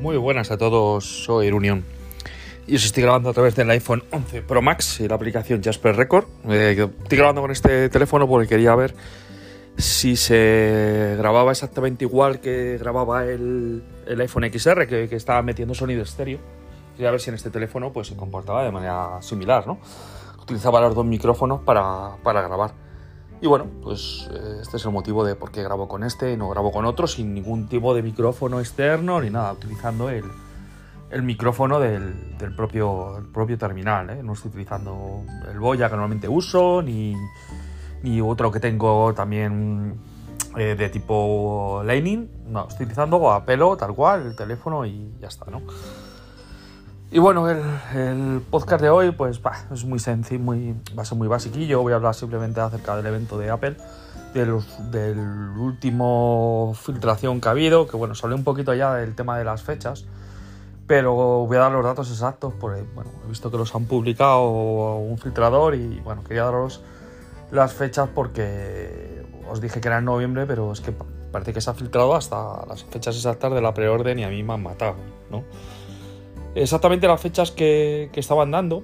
Muy buenas a todos, soy Unión y os estoy grabando a través del iPhone 11 Pro Max y la aplicación Jasper Record. Eh, estoy grabando con este teléfono porque quería ver si se grababa exactamente igual que grababa el, el iPhone XR que, que, estaba metiendo sonido estéreo. Quería ver si en este teléfono pues, se comportaba de manera similar, ¿no? Utilizaba los dos micrófonos para, para grabar. Y bueno, pues eh, este es el motivo de por qué grabo con este y no grabo con otro sin ningún tipo de micrófono externo ni nada, utilizando el, el micrófono del, del propio, propio terminal. ¿eh? No estoy utilizando el Boya que normalmente uso, ni, ni otro que tengo también eh, de tipo Lightning. No, estoy utilizando a pelo, tal cual, el teléfono y ya está, ¿no? Y bueno, el, podcast de hoy pues es muy sencillo, muy, va a ser muy basiquillo. Voy a hablar simplemente acerca del evento de Apple, de los, del último filtración que ha habido, que bueno, salió un poquito ya del tema de las fechas, pero voy a dar los datos exactos porque bueno, he visto que los han publicado un filtrador y bueno, quería daros las fechas porque os dije que era en noviembre, pero es que parece que se ha filtrado hasta las fechas exactas de la preorden y a mí me han matado, ¿no? Exactamente las fechas que, estaban dando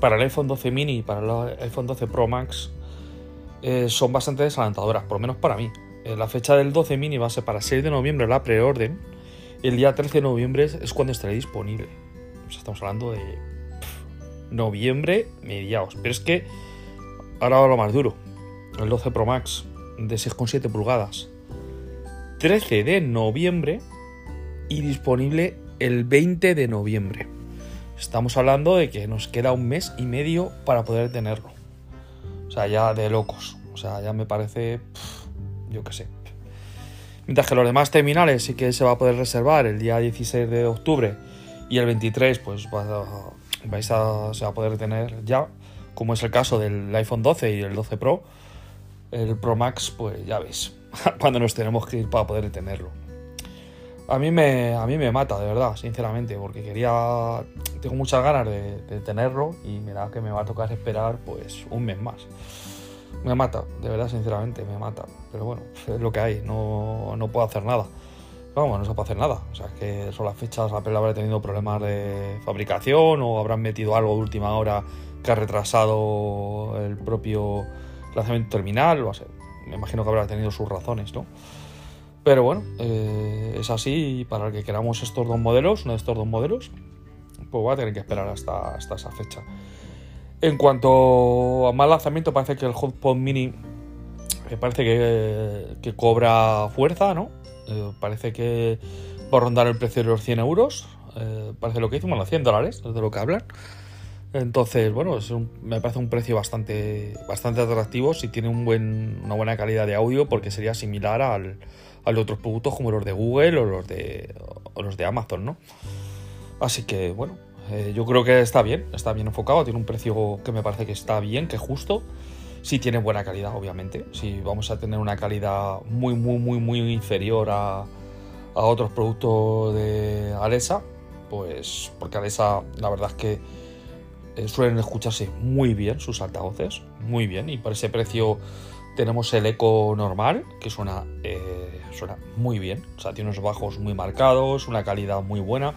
para el iPhone 12 mini y para el iPhone 12 Pro Max eh, son bastante desalentadoras, por lo menos para mí. Eh, la fecha del 12 mini va a ser para 6 de noviembre la preorden el día 13 de noviembre es cuando estará disponible. Estamos hablando de noviembre mediados. Pero es que ahora lo más duro. El 12 Pro Max de 6,7 pulgadas. 13 de noviembre y disponible el 20 de noviembre. Estamos hablando de que nos queda un mes y medio para poder tenerlo. O sea, ya de locos. O sea, ya me parece, yo qué sé. Mientras que los demás terminales sí que se va a poder reservar el día 16 de octubre y el 23 pues va, vais a, se va a poder tener ya, como es el caso del iPhone 12 y el 12 Pro. El Pro Max, pues ya veis, cuando nos tenemos que ir para poder tenerlo. A mí, me, a mí me mata, de verdad, sinceramente, porque quería. Tengo muchas ganas de, tenerlo y me da que me va a tocar esperar pues un mes más. Me mata, de verdad, sinceramente, me mata. Pero bueno, es lo que hay, no, no puedo hacer nada. Vamos, no se puede hacer nada. O sea, que son las fechas, Apple habrá tenido problemas de fabricación o habrán metido algo de última hora que ha retrasado el propio lanzamiento terminal. O sea, me imagino que habrá tenido sus razones, ¿no? Pero bueno, eh, es así y para el que queramos estos dos modelos, uno de estos dos modelos, pues va a tener que esperar hasta, hasta esa fecha. En cuanto a más lanzamiento, parece que el HomePod Mini eh, parece que, que, cobra fuerza, ¿no? Eh, parece que va a rondar el precio de los 100 euros. Parece lo que hicimos, los 100 dólares, es de lo que hablan. Entonces, bueno, me parece un precio bastante, bastante atractivo si tiene un buen, una buena calidad de audio, porque sería similar al, a los otros productos como los de Google o los de, o los de Amazon, ¿no? Así que, bueno, eh, yo creo que está bien, está bien enfocado, tiene un precio que me parece que está bien, que justo. Si tiene buena calidad, obviamente. Si vamos a tener una calidad muy, muy, muy, muy inferior a, a otros productos de Alexa, pues porque Alexa, la verdad es que eh, suelen escucharse muy bien sus altavoces, muy bien, y por ese precio tenemos el eco normal, que suena, eh, suena muy bien, o sea, tiene unos bajos muy marcados, una calidad muy buena.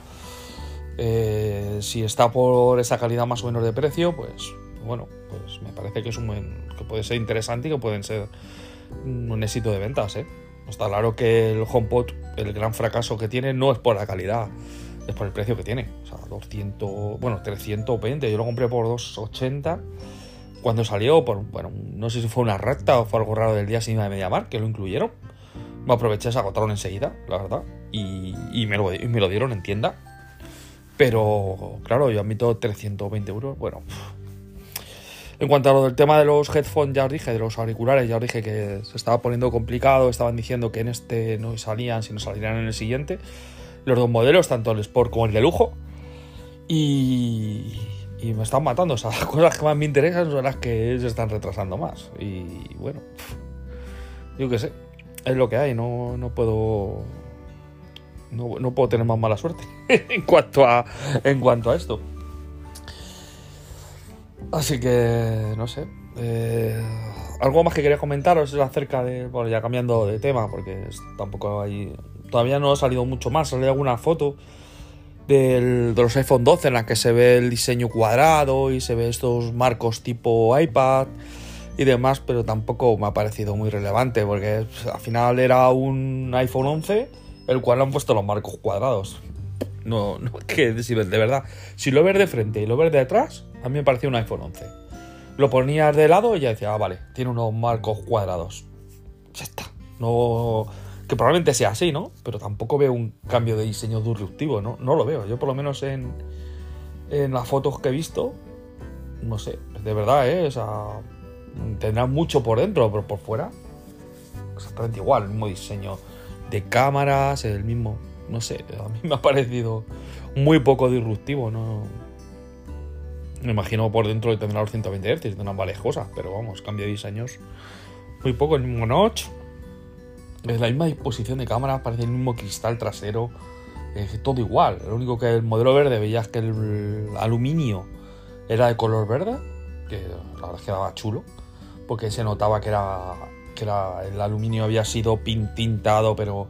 Eh, si está por esa calidad más o menos de precio, pues bueno, pues me parece que es un buen, que puede ser interesante y que pueden ser un éxito de ventas, ¿eh? Está claro que el HomePod, el gran fracaso que tiene, no es por la calidad, es por el precio que tiene. O sea, 200, bueno, 320, yo lo compré por 280 cuando salió, por, bueno, no sé si fue una recta o fue algo raro del día sin de Mediamar, que lo incluyeron. Me aproveché, se agotaron enseguida, la verdad, y, me lo, lo, dieron en tienda. Pero, claro, yo admito 320 euros, bueno. En cuanto a lo del tema de los headphones, ya os dije, de los auriculares, ya os dije que se estaba poniendo complicado, estaban diciendo que en este no salían, sino salían en el siguiente. Los dos modelos, tanto el Sport como el de lujo. Y, y me están matando. O sea, las cosas que más me interesan son las que se están retrasando más. Y bueno, yo qué sé, es lo que hay, no, no puedo. No, no, puedo tener más mala suerte en, cuanto a, en cuanto a esto. Así que, no sé. Eh, algo más que quería comentaros es acerca de. Bueno, ya cambiando de tema, porque tampoco hay Todavía no ha salido mucho más. Ha salido alguna foto de los iPhone 12 en la que se ve el diseño cuadrado y se ve estos marcos tipo iPad y demás, pero tampoco me ha parecido muy relevante porque pues, al final era un iPhone 11 el cual han puesto los marcos cuadrados. No, no, que de verdad. Si lo ves de frente y lo ves de atrás, a mí me parecía un iPhone 11. Lo ponías de lado y ya decía, ah, vale, tiene unos marcos cuadrados. Ya está. No. Que probablemente sea así, ¿no? Pero tampoco veo un cambio de diseño disruptivo, ¿no? No lo veo. Yo por lo menos en, en las fotos que he visto, no sé, de verdad, ¿eh? O sea, tendrá mucho por dentro, pero por fuera, exactamente igual, el mismo diseño de cámaras, el mismo, no sé, a mí me ha parecido muy poco disruptivo, ¿no? Me imagino por dentro de tendrá los 120 Hz, tendrán varias cosas, pero vamos, cambia de diseños muy poco, el mismo notch, es la misma disposición de cámaras, parece el mismo cristal trasero, es todo igual, lo único que el modelo verde veías que el aluminio era de color verde, que la verdad es que daba chulo, porque se notaba que era que el aluminio había sido pintado, pero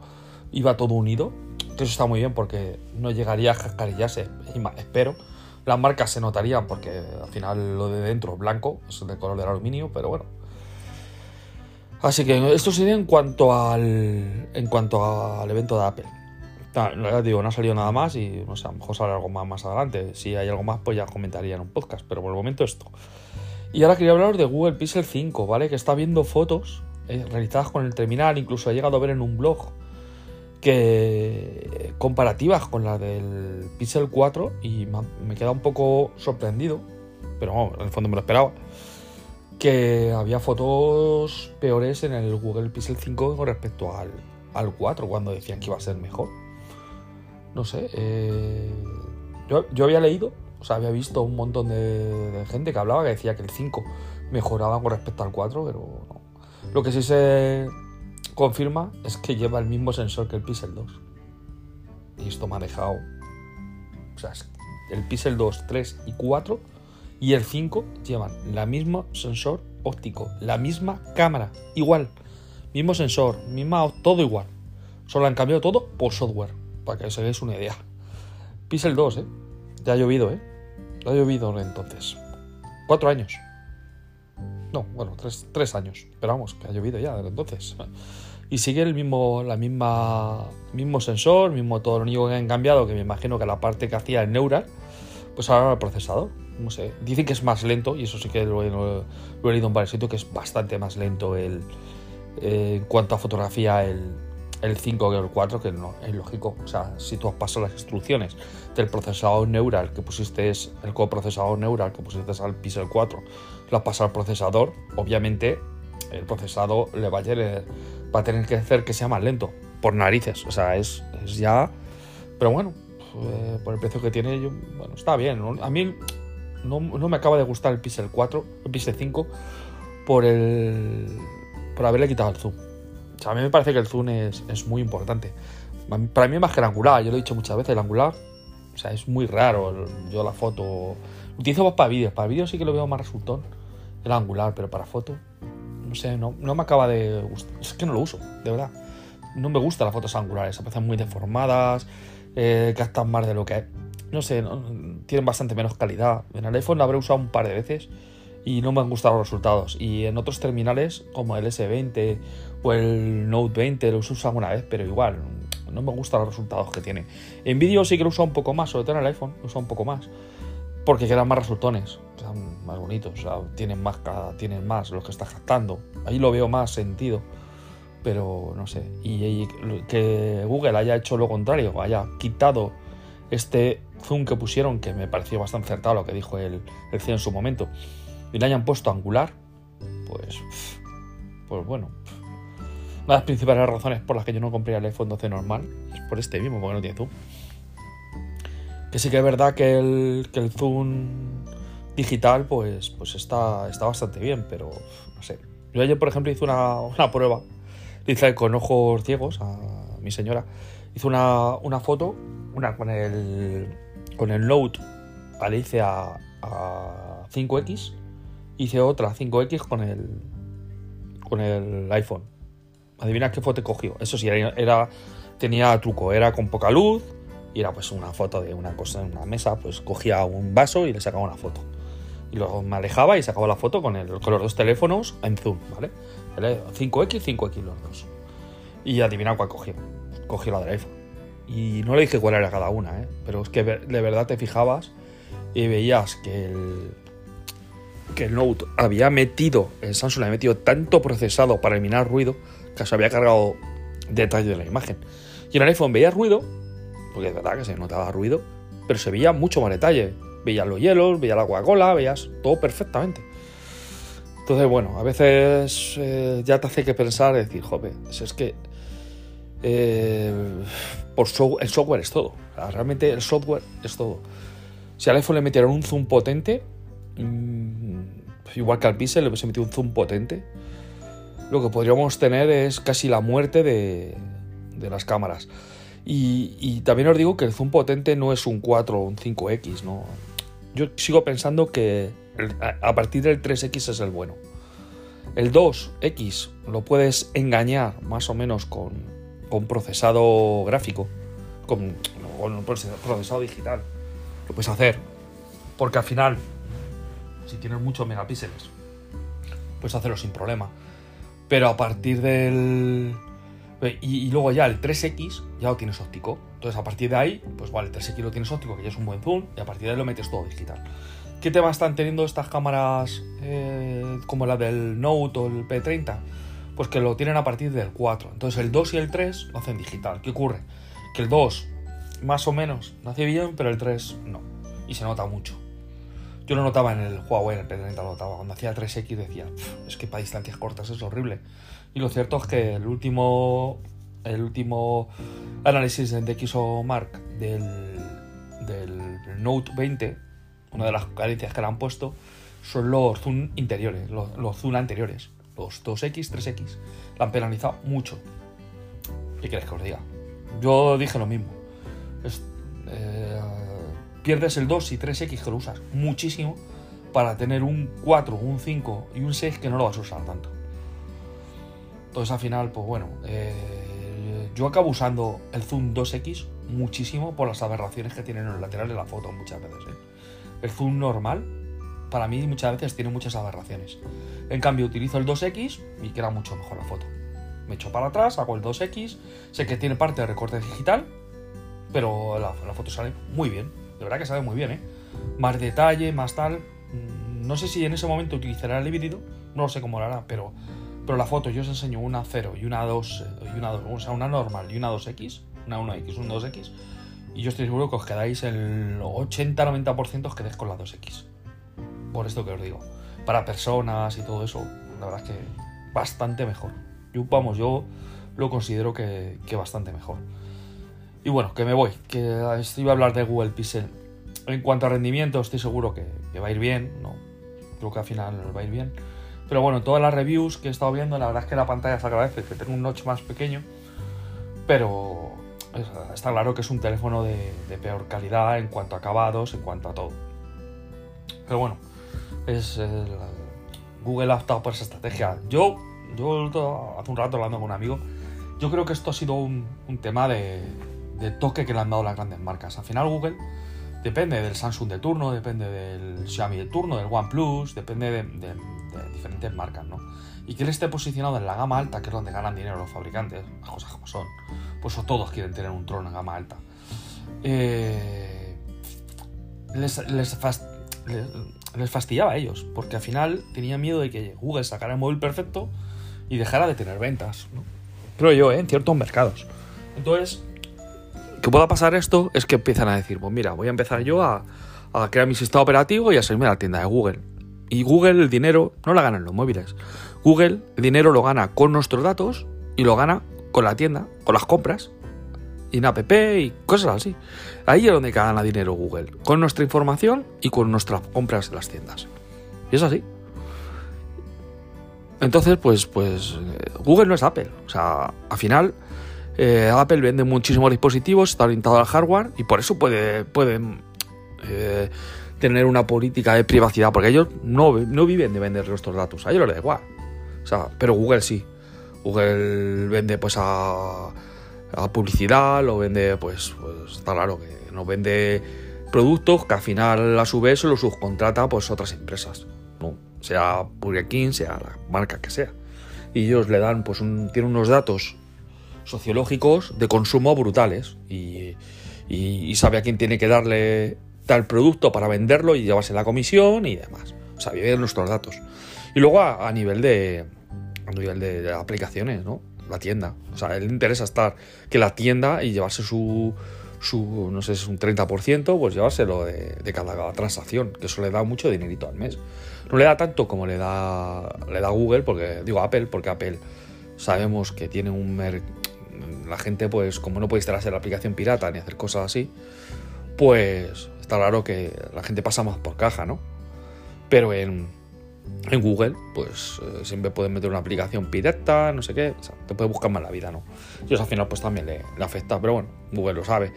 iba todo unido. Eso está muy bien porque no llegaría a cascarillarse, espero. Las marcas se notarían porque al final lo de dentro es blanco, es de color del aluminio, pero bueno. Así que esto sería en cuanto al en cuanto al evento de Apple. No, digo, no ha salido nada más y no sé, a lo mejor sale algo más más adelante. Si hay algo más, pues ya comentaría en un podcast, pero por el momento esto. Y ahora quería hablaros de Google Pixel 5, ¿vale? Que está viendo fotos eh, realizadas con el terminal, incluso he llegado a ver en un blog que comparativas con la del Pixel 4 y me queda un poco sorprendido, pero bueno, en el fondo me lo esperaba, que había fotos peores en el Google Pixel 5 con respecto al, al 4 cuando decían que iba a ser mejor. No sé, eh, yo, yo, había leído, o sea, había visto un montón de, gente que hablaba que decía que el 5 mejoraba con respecto al 4, pero no, lo que sí se confirma es que lleva el mismo sensor que el Pixel 2. Y esto dejado. O sea, el Pixel 2, 3 y 4 y el 5 llevan la misma sensor óptico, la misma cámara, igual. Mismo sensor, misma, todo igual. Solo han cambiado todo por software, para que os hagáis una idea. Pixel 2, ¿eh? Ya ha llovido, ¿eh? Ya ha llovido entonces. Cuatro años. No, bueno, tres, años. Pero vamos, que ha llovido ya desde entonces. Y sigue el mismo, la misma, mismo sensor, mismo todo. Lo único que han cambiado, que me imagino que la parte que hacía el Neural, pues ahora el procesador. No sé. Dicen que es más lento, y eso sí que lo, he leído en varios sitios, que es bastante más lento el, eh, en cuanto a fotografía el, el 5 que el 4, que no, es lógico. O sea, si tú has pasado las instrucciones del procesador neural que pusiste, el coprocesador neural que pusiste al Pixel 4, lo has pasado al procesador, obviamente el procesador le va a, tener, va a tener que hacer que sea más lento, por narices. O sea, es, es ya. Pero bueno, eh, por el precio que tiene, yo, bueno, está bien. A mí no, no, me acaba de gustar el Pixel 4, el Pixel 5, por el. por haberle quitado el zoom a mí me parece que el zoom es, muy importante. Para mí es más que el angular, yo lo he dicho muchas veces, el angular, o sea, es muy raro. Yo la foto. Utilizo más para vídeos, para vídeos sí que lo veo más resultón, el angular, pero para foto, no sé, no, me acaba de gustar. Es que no lo uso, de verdad. No me gustan las fotos angulares, se parecen muy deformadas, eh, gastan más de lo que. No sé, tienen bastante menos calidad. En el iPhone lo habré usado un par de veces y no me han gustado los resultados. Y en otros terminales, como el S20 o el Note 20, los uso alguna vez, pero igual, no me gustan los resultados que tiene. En vídeo sí que lo uso un poco más, sobre todo en el iPhone, lo uso un poco más. Porque quedan más resultones, más bonitos, o sea, tienen más, tienen más los que estás gastando. Ahí lo veo más sentido, pero no sé. Y, que Google haya hecho lo contrario, haya quitado este zoom que pusieron, que me pareció bastante acertado lo que dijo el, el en su momento, y le hayan puesto angular, pues, pues bueno. Una de las principales razones por las que yo no compré el iPhone 12 normal es por este mismo, porque no tiene zoom. Que sí que es verdad que el, que el zoom digital, pues, pues está, está bastante bien, pero no sé. Yo ayer, por ejemplo, hice una, una prueba. Hice con ojos ciegos a mi señora. Hice una, una foto, una con el, con el Note, le hice a, a 5X hice otra 5X con el, con el iPhone. Adivina qué foto cogió. Eso sí, era, tenía truco, era con poca luz y era pues una foto de una cosa en una mesa, pues cogía un vaso y le sacaba una foto. Y luego me alejaba y sacaba la foto con, el, con los dos teléfonos en zoom, ¿vale? 5X, 5X los dos. Y adivina cuál cogió. Cogió la iPhone. Y no le dije cuál era cada una, ¿eh? Pero es que de verdad te fijabas y veías que el, que el Note había metido, el Samsung había metido tanto procesado para eliminar ruido que se había cargado detalle de la imagen. Y en el iPhone veía ruido, porque es verdad que se notaba ruido, pero se veía mucho más detalle. Veías los hielos, veías la Coca-Cola, veías todo perfectamente. Entonces, bueno, a veces eh, ya te hace que pensar, decir, joder, es que eh, por el software es todo. realmente el software es todo. Si al iPhone le metieran un zoom potente, mm, igual que al Pixel le hubiese metido un zoom potente, lo que podríamos tener es casi la muerte de, las cámaras. Y, también os digo que el zoom potente no es un 4 o un 5X, ¿no? Yo sigo pensando que a partir del 3X es el bueno. El 2X lo puedes engañar más o menos con, con procesado gráfico, con, con procesado digital lo puedes hacer. Porque al final, si tienes muchos megapíxeles, puedes hacerlo sin problema. Pero a partir del... Y, luego ya el 3X ya lo tienes óptico. Entonces a partir de ahí, pues vale, el 3X lo tienes óptico, que ya es un buen zoom, y a partir de ahí lo metes todo digital. ¿Qué tema están teniendo estas cámaras eh, como la del Note o el P30? Pues que lo tienen a partir del 4. Entonces el 2 y el 3 lo hacen digital. ¿Qué ocurre? Que el 2 más o menos, no hace bien, pero el 3 no. Y se nota mucho. Yo lo notaba en el Huawei, en el P30 lo notaba. Cuando hacía 3X decía, es que para distancias cortas es horrible. Y lo cierto es que el último, el último análisis de Mark del, del Note 20, una de las carencias que le han puesto, son los zoom interiores, los, los zoom anteriores. Los 2X, 3X. La han penalizado mucho. ¿Qué queréis que os diga? Yo dije lo mismo eh, pierdes el 2 y 3X que lo usas muchísimo para tener un 4, un 5 y un 6 que no lo vas a usar tanto. Entonces al final, pues bueno, eh, yo acabo usando el zoom 2X muchísimo por las aberraciones que tienen en los laterales de la foto muchas veces. ¿eh? El zoom normal, para mí muchas veces tiene muchas aberraciones. En cambio, utilizo el 2X y queda mucho mejor la foto. Me echo para atrás, hago el 2X, sé que tiene parte de recorte digital, pero la, foto sale muy bien. De verdad que sale muy bien, ¿eh? Más detalle, más tal. Mm, no sé si en ese momento utilizará el híbrido, no sé cómo lo hará, pero, pero la foto yo os enseño una 0 y una 2, y una 2, o sea, una normal y una 2X, una 1X, un 2X, y yo estoy seguro que os quedáis el 80-90% os quedéis con la 2X. Por esto que os digo. Para personas y todo eso, la verdad es que bastante mejor. Yo, vamos, yo lo considero que, que bastante mejor. Y bueno, que me voy, que iba a hablar de Google Pixel. En cuanto a rendimiento, estoy seguro que, va a ir bien, ¿no? Creo que al final va a ir bien. Pero bueno, todas las reviews que he estado viendo, la verdad es que la pantalla se agradece, que tengo un notch más pequeño. Pero está claro que es un teléfono de, peor calidad en cuanto a acabados, en cuanto a todo. Pero bueno, es Google ha optado por esa estrategia. Yo, yo hace un rato hablando con un amigo, yo creo que esto ha sido un tema de, de toque que le han dado las grandes marcas. Al final Google depende del Samsung de turno, depende del Xiaomi de turno, del OnePlus, depende de, diferentes marcas, ¿no? Y que él esté posicionado en la gama alta, que es donde ganan dinero los fabricantes, las cosas como son, pues todos quieren tener un trono en gama alta. Eh, les, les, fastidiaba a ellos, porque al final tenía miedo de que Google sacara el móvil perfecto y dejara de tener ventas, ¿no? Creo yo, ¿eh? en ciertos mercados. Entonces, que pueda pasar esto es que empiezan a decir, pues mira, voy a empezar yo a, crear mi sistema operativo y a salirme a la tienda de Google. Y Google el dinero no lo gana en los móviles. Google el dinero lo gana con nuestros datos y lo gana con la tienda, con las compras, y en app y cosas así. Ahí es donde gana dinero Google, con nuestra información y con nuestras compras en las tiendas. Y es así. Entonces, pues, pues eh, Google no es Apple. O sea, al final eh, Apple vende muchísimos dispositivos, está orientado al hardware y por eso puede, pueden eh, tener una política de privacidad, porque ellos no, no viven de vender nuestros datos, a ellos les da igual. O sea, pero Google sí. Google vende pues a, publicidad, lo vende, pues, pues está claro que nos vende productos que al final a su vez lo subcontrata pues otras empresas, ¿no? sea Burger King, sea la marca que sea. Y ellos le dan, pues un, tienen unos datos sociológicos de consumo brutales y, y, sabe a quién tiene que darle tal producto para venderlo y llevarse la comisión y demás. O sea, vive nuestros datos. Y luego a, nivel de a nivel de, aplicaciones, ¿no? La tienda. O sea, él le interesa estar que la tienda y llevarse su, su no sé, un 30%, pues llevárselo de, de cada transacción, que eso le da mucho dinerito al mes. No le da tanto como le da, le da Google, porque digo Apple, porque Apple sabemos que tiene un... la gente, pues como no puede instalarse la aplicación pirata ni hacer cosas así, pues está claro que la gente pasa más por caja, ¿no? Pero en, Google, pues eh, siempre pueden meter una aplicación pirata, no sé qué, o sea, te puede buscar más la vida, ¿no? Y eso al final pues también le, afecta, pero bueno, Google lo sabe.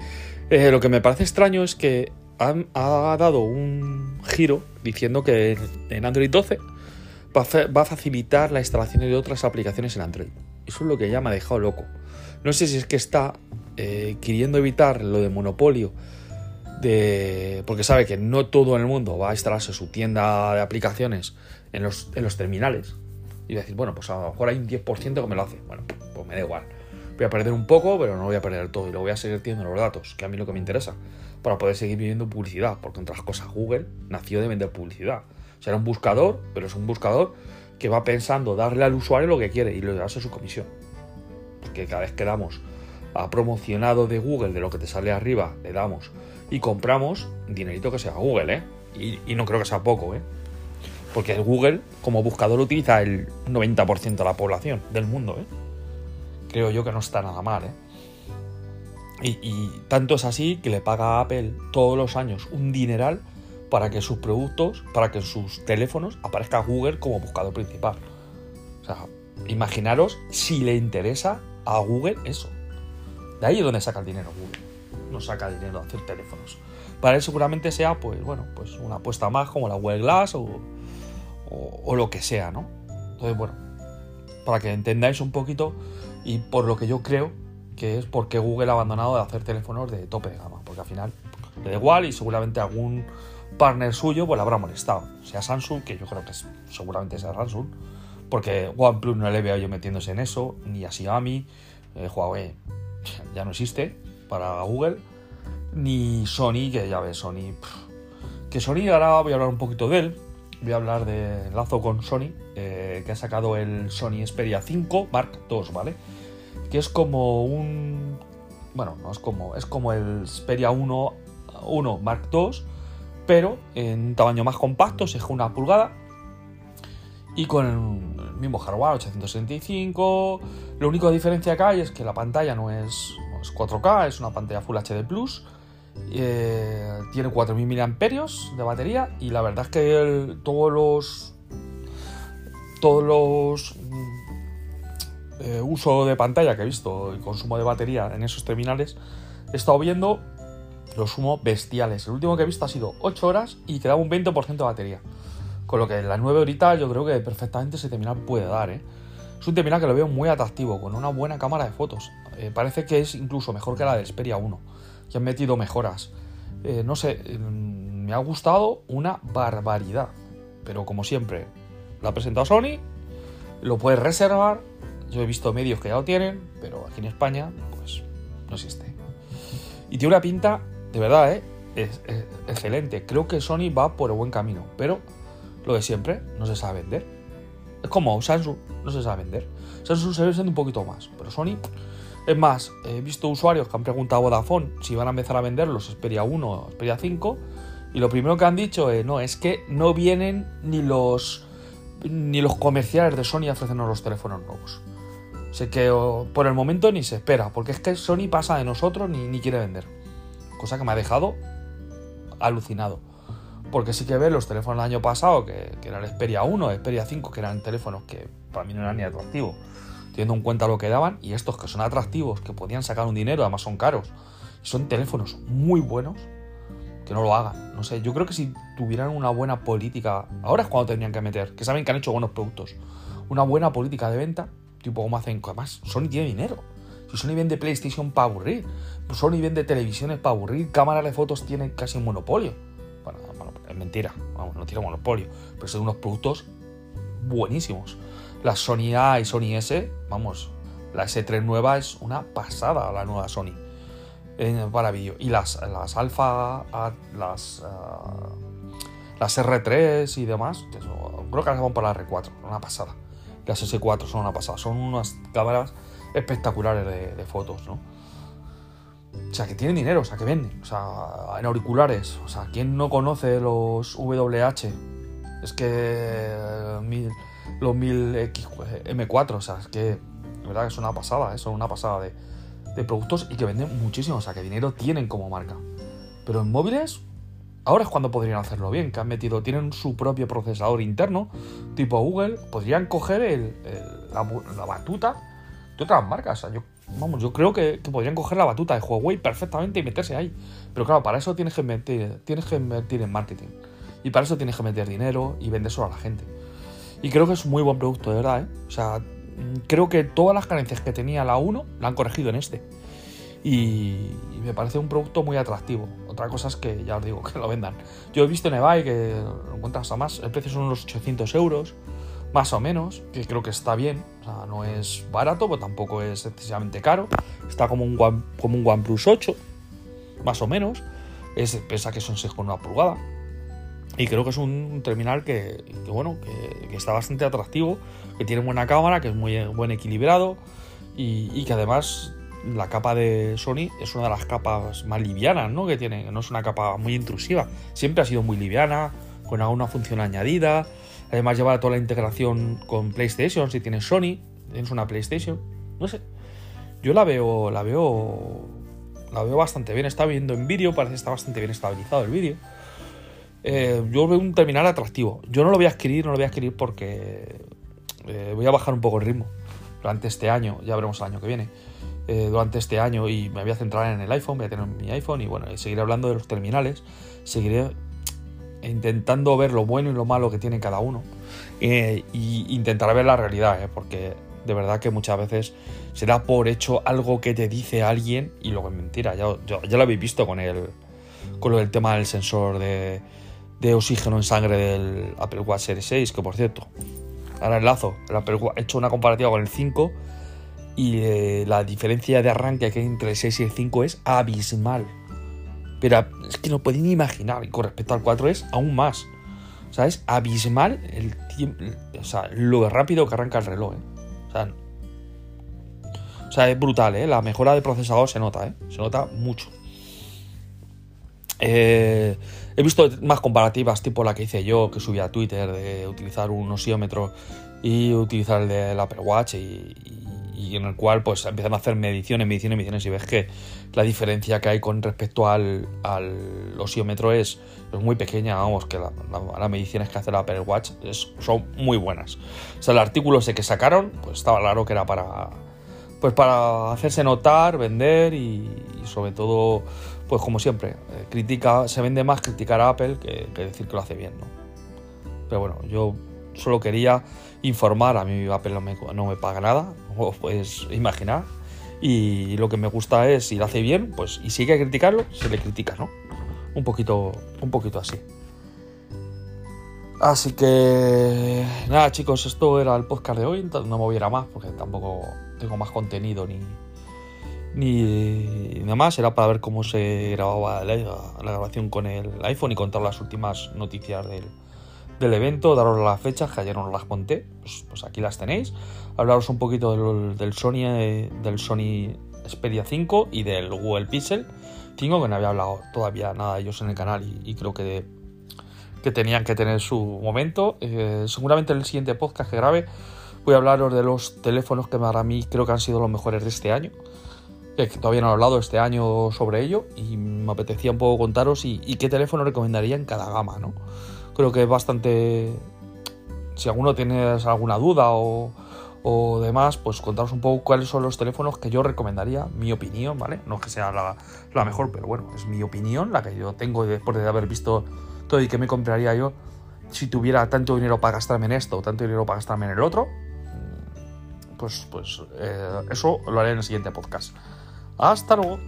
Eh, lo que me parece extraño es que ha, dado un giro diciendo que en Android 12 va a, facilitar la instalación de otras aplicaciones en Android. Eso es lo que ya me ha dejado loco. No sé si es que está eh, queriendo evitar lo de monopolio, de, porque sabe que no todo en el mundo va a instalarse su tienda de aplicaciones en los, en los terminales. Y decir, bueno, pues a lo mejor hay un 10% que me lo hace. Bueno, pues me da igual. Voy a perder un poco, pero no voy a perder todo. Y lo voy a seguir teniendo los datos, que a mí lo que me interesa para poder seguir viviendo publicidad, porque entre cosas Google nació de vender publicidad. O sea, era un buscador, pero es un buscador que va pensando darle al usuario lo que quiere y le darse su comisión. Porque cada vez que damos a promocionado de Google, de lo que te sale arriba, le damos y compramos dinerito que sea Google, ¿eh? Y, no creo que sea poco, ¿eh? Porque el Google como buscador utiliza el 90% de la población del mundo, ¿eh? Creo yo que no está nada mal, ¿eh? Y, tanto es así que le paga a Apple todos los años un dineral para que sus productos, para que sus teléfonos aparezca Google como buscador principal. O sea, imaginaros si le interesa a Google eso. De ahí es donde saca el dinero Google. No saca dinero a hacer teléfonos. Para él seguramente sea, pues bueno, pues una apuesta más como la Google Glass o, o lo que sea, ¿no? Entonces, bueno, para que entendáis un poquito y por lo que yo creo que es porque Google ha abandonado de hacer teléfonos de tope de gama, porque al final le da igual y seguramente algún partner suyo pues le habrá molestado, sea Samsung, que yo creo que es, seguramente sea Samsung, porque OnePlus no le veo yo metiéndose en eso, ni a Xiaomi, eh, Huawei ya no existe para Google, ni Sony, que ya ves, Sony, que Sony ahora voy a hablar un poquito de él, voy a hablar de lazo con Sony, eh, que ha sacado el Sony Xperia 5 Mark II, ¿vale? que es como un... Bueno, no es como... Es como el Xperia 1, 1 Mark II, pero en un tamaño más compacto, se una pulgada, y con el mismo hardware 865. Lo único de diferencia que hay es que la pantalla no es, 4K, es una pantalla Full HD Plus. Eh, tiene 4000 mAh de batería y la verdad es que todos los todos los eh, uso de pantalla que he visto y consumo de batería en esos terminales, he estado viendo los sumo bestiales. El último que he visto ha sido 8 horas y quedaba un 20% de batería. Con lo que las 9 horitas yo creo que perfectamente ese terminal puede dar. ¿eh? Es un terminal que lo veo muy atractivo, con una buena cámara de fotos. Eh, parece que es incluso mejor que la de Xperia 1, que han metido mejoras. no sé, mm, me ha gustado una barbaridad. Pero como siempre, la ha presentado Sony, lo puedes reservar yo he visto medios que ya lo tienen, pero aquí en España, pues no existe. Y tiene una pinta, de verdad, ¿eh? es, excelente. Creo que Sony va por el buen camino, pero lo de siempre, no se sabe vender. Es como Samsung, no se sabe vender. Samsung se ve siendo un poquito más, pero Sony. Es más, he visto usuarios que han preguntado a Vodafone si van a empezar a vender los Xperia 1 o Xperia 5, y lo primero que han dicho es: no, es que no vienen ni los ni los comerciales de Sony a ofrecernos los teléfonos nuevos. Sé que por el momento ni se espera, porque es que Sony pasa de nosotros ni, ni quiere vender. Cosa que me ha dejado alucinado. Porque sí que ve los teléfonos del año pasado, que, que eran el Xperia 1, Xperia 5, que eran teléfonos que para mí no eran ni atractivos, teniendo en cuenta lo que daban, y estos que son atractivos, que podían sacar un dinero, además son caros, y son teléfonos muy buenos, que no lo hagan. No sé, yo creo que si tuvieran una buena política, ahora es cuando tendrían que meter, que saben que han hecho buenos productos, una buena política de venta, tipo como hacen, además Sony tiene dinero. Si Sony vende PlayStation para aburrir, Sony vende televisiones para aburrir, cámaras de fotos tiene casi un monopolio. Es mentira, vamos, no tiene monopolio, pero son unos productos buenísimos. La Sony A y Sony S, vamos, la S3 nueva es una pasada, la nueva Sony para vídeo. Y las, las Alpha, las, ah, las R3 y demás, creo que las van para la R4, una pasada. Las S4 son una pasada, son unas cámaras espectaculares de, fotos, ¿no? O sea, que tienen dinero, o sea, que venden, o sea, en auriculares, o sea, ¿quién no conoce los WH? Es que los 1000X M4, o sea, es que, de verdad que es una pasada, ¿eh? una pasada de, productos y que venden muchísimo, o sea, que dinero tienen como marca. Pero en móviles, ahora es cuando podrían hacerlo bien, que han metido, tienen su propio procesador interno, tipo Google, podrían coger el, la, batuta de otras marcas. O sea, yo, vamos, yo creo que, podrían coger la batuta de Huawei perfectamente y meterse ahí. Pero claro, para eso tienes que invertir, tienes que invertir en marketing. Y para eso tienes que meter dinero y vendérselo a la gente. Y creo que es un muy buen producto, de verdad, ¿eh? O sea, Mm, creo que todas las carencias que tenía la 1 la han corregido en este. Y, me parece un producto muy atractivo. Otra cosa es que, ya os digo, que lo vendan. Yo he visto en eBay que lo encuentras a más, el precio son unos 800 euros, más o menos, que creo que está bien. No es barato, pero tampoco es excesivamente caro. Está como un, como un OnePlus 8, más o menos. Es, pesa que son 6,1 pulgada. Y creo que es un terminal que, bueno, que, está bastante atractivo, que tiene buena cámara, que es muy buen equilibrado y, que además la capa de Sony es una de las capas más livianas ¿no? que tiene, no es una capa muy intrusiva, siempre ha sido muy liviana, con alguna función añadida, además lleva toda la integración con PlayStation, si tienes Sony, tienes una PlayStation, no sé, yo la veo, la veo, la veo bastante bien, está viendo en vídeo, parece que está bastante bien estabilizado el vídeo. Eh, yo veo un terminal atractivo. Yo no lo voy a adquirir, no lo voy a adquirir porque eh, voy a bajar un poco el ritmo durante este año, ya veremos el año que viene. Eh, durante este año y me voy a centrar en el iPhone, voy a tener mi iPhone y bueno, seguiré hablando de los terminales, seguiré intentando ver lo bueno y lo malo que tiene cada uno e intentaré ver la realidad, porque de verdad que muchas veces se da por hecho algo que te dice alguien y luego es mentira, ya, ya lo habéis visto con el, con lo del tema del sensor de, de oxígeno en sangre del Apple Watch Series 6, que por cierto, ahora enlazo, el Apple Watch, he hecho una comparativa con el 5 y eh, la diferencia de arranque que hay entre el 6 y el 5 es abismal. Pero es que no ni imaginar, y con respecto al 4 es aún más. O sea, es abismal el tiempo, o sea, lo rápido que arranca el reloj. ¿eh? O, sea, o sea, es brutal, ¿eh? La mejora de procesador se nota, ¿eh? Se nota mucho. Eh, he visto más comparativas, tipo la que hice yo, que subí a Twitter, de utilizar un osiómetro y utilizar el del Apple Watch, y, en el cual pues empiezan a hacer mediciones, mediciones, mediciones, y ves que la diferencia que hay con respecto al, al osiómetro es, muy pequeña, vamos, que las mediciones que hace el Apple Watch son muy buenas. O sea, el artículo ese que sacaron, pues estaba claro que era para, pues para hacerse notar, vender y sobre todo pues como siempre, eh, critica, se vende más criticar a Apple que, decir que lo hace bien, ¿no? Pero bueno, yo solo quería informar, a mí Apple no me, paga nada, como puedes imaginar, y lo que me gusta es, si lo hace bien, pues, y si hay criticarlo, se le critica, ¿no? Un poquito, un poquito así. Así que nada chicos, esto era el podcast de hoy, no me voy a más porque tampoco tengo más contenido ni, ni nada más, era para ver cómo se grababa la, grabación con el iPhone y contar las últimas noticias del, evento, daros las fechas, que ayer no las conté, pues, pues aquí las tenéis, hablaros un poquito del, Sony, eh, del Sony Xperia 5 y del Google Pixel 5, que no había hablado todavía nada de ellos en el canal y, creo que, que tenían que tener su momento. Eh, seguramente en el siguiente podcast que grabe voy a hablaros de los teléfonos que para mí creo que han sido los mejores de este año que todavía no he hablado este año sobre ello y me apetecía un poco contaros y, qué teléfono recomendaría en cada gama, ¿no? Creo que es bastante... Si alguno tiene alguna duda o, o demás, pues contaros un poco cuáles son los teléfonos que yo recomendaría, mi opinión, ¿vale? No es que sea la, la, mejor, pero bueno, es mi opinión, la que yo tengo después de haber visto todo y que me compraría yo si tuviera tanto dinero para gastarme en esto o tanto dinero para gastarme en el otro, pues, pues eh, eso lo haré en el siguiente podcast. Hasta luego.